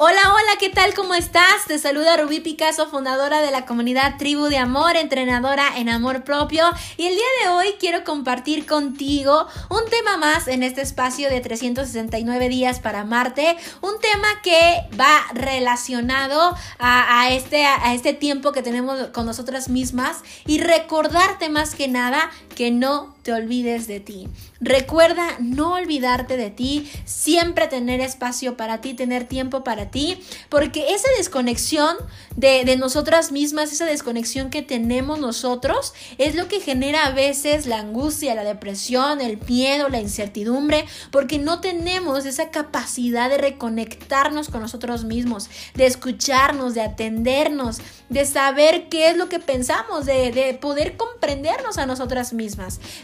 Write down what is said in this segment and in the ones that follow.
Hola, hola, ¿qué tal? ¿Cómo estás? Te saluda Rubí Picasso, fundadora de la comunidad Tribu de Amor, entrenadora en amor propio. Y el día de hoy quiero compartir contigo un tema más en este espacio de 369 días para amarte. Un tema que va relacionado a, este, a este tiempo que tenemos con nosotras mismas y recordarte más que nada que no te olvides de ti. Recuerda no olvidarte de ti, siempre tener espacio para ti, tener tiempo para ti, porque esa desconexión de, de, nosotras mismas, esa desconexión que tenemos nosotros, es lo que genera a veces la angustia, la depresión, el miedo, la incertidumbre, porque no tenemos esa capacidad de reconectarnos con nosotros mismos, de escucharnos, de atendernos, de saber qué es lo que pensamos, de, de poder comprendernos a nosotras mismas.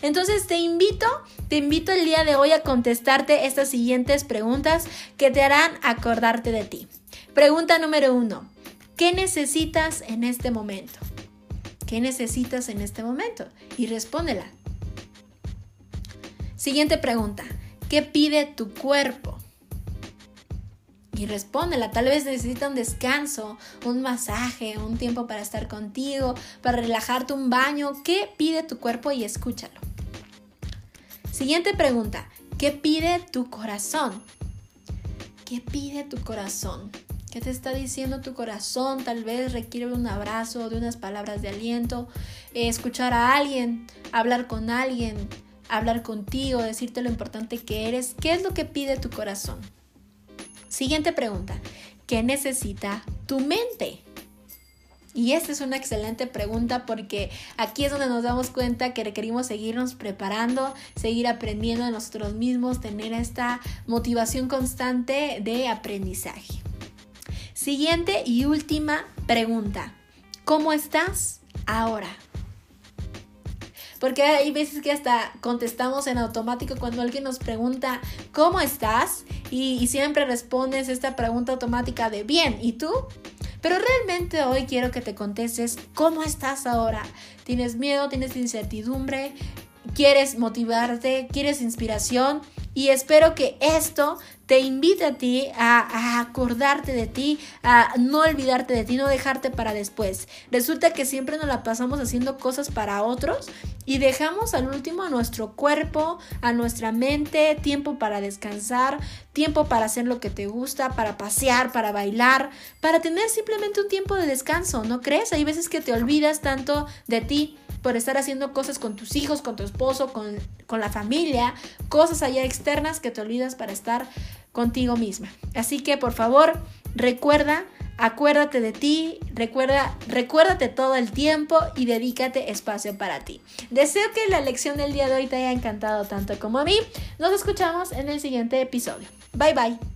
Entonces te invito, te invito el día de hoy a contestarte estas siguientes preguntas que te harán acordarte de ti. Pregunta número uno. ¿Qué necesitas en este momento? ¿Qué necesitas en este momento? Y respóndela. Siguiente pregunta. ¿Qué pide tu cuerpo? Y respóndela, tal vez necesita un descanso, un masaje, un tiempo para estar contigo, para relajarte, un baño. ¿Qué pide tu cuerpo? Y escúchalo. Siguiente pregunta. ¿Qué pide tu corazón? ¿Qué pide tu corazón? ¿Qué te está diciendo tu corazón? Tal vez requiere un abrazo, de unas palabras de aliento, eh, escuchar a alguien, hablar con alguien, hablar contigo, decirte lo importante que eres. ¿Qué es lo que pide tu corazón? Siguiente pregunta. ¿Qué necesita tu mente? Y esta es una excelente pregunta porque aquí es donde nos damos cuenta que requerimos seguirnos preparando, seguir aprendiendo de nosotros mismos, tener esta motivación constante de aprendizaje. Siguiente y última pregunta. ¿Cómo estás ahora? Porque hay veces que hasta contestamos en automático cuando alguien nos pregunta ¿cómo estás? Y, y siempre respondes esta pregunta automática de bien, ¿y tú? Pero realmente hoy quiero que te contestes cómo estás ahora. ¿Tienes miedo? ¿Tienes incertidumbre? ¿Quieres motivarte? ¿Quieres inspiración? Y espero que esto te invite a ti a, acordarte de ti, a no olvidarte de ti, no dejarte para después. Resulta que siempre nos la pasamos haciendo cosas para otros y dejamos al último a nuestro cuerpo, a nuestra mente, tiempo para descansar, tiempo para hacer lo que te gusta, para pasear, para bailar, para tener simplemente un tiempo de descanso, ¿no crees? Hay veces que te olvidas tanto de ti por estar haciendo cosas con tus hijos, con tu esposo, con, con la familia, cosas allá que te olvidas para estar contigo misma. Así que por favor, recuerda, acuérdate de ti, recuerda, recuérdate todo el tiempo y dedícate espacio para ti. Deseo que la lección del día de hoy te haya encantado tanto como a mí. Nos escuchamos en el siguiente episodio. Bye bye.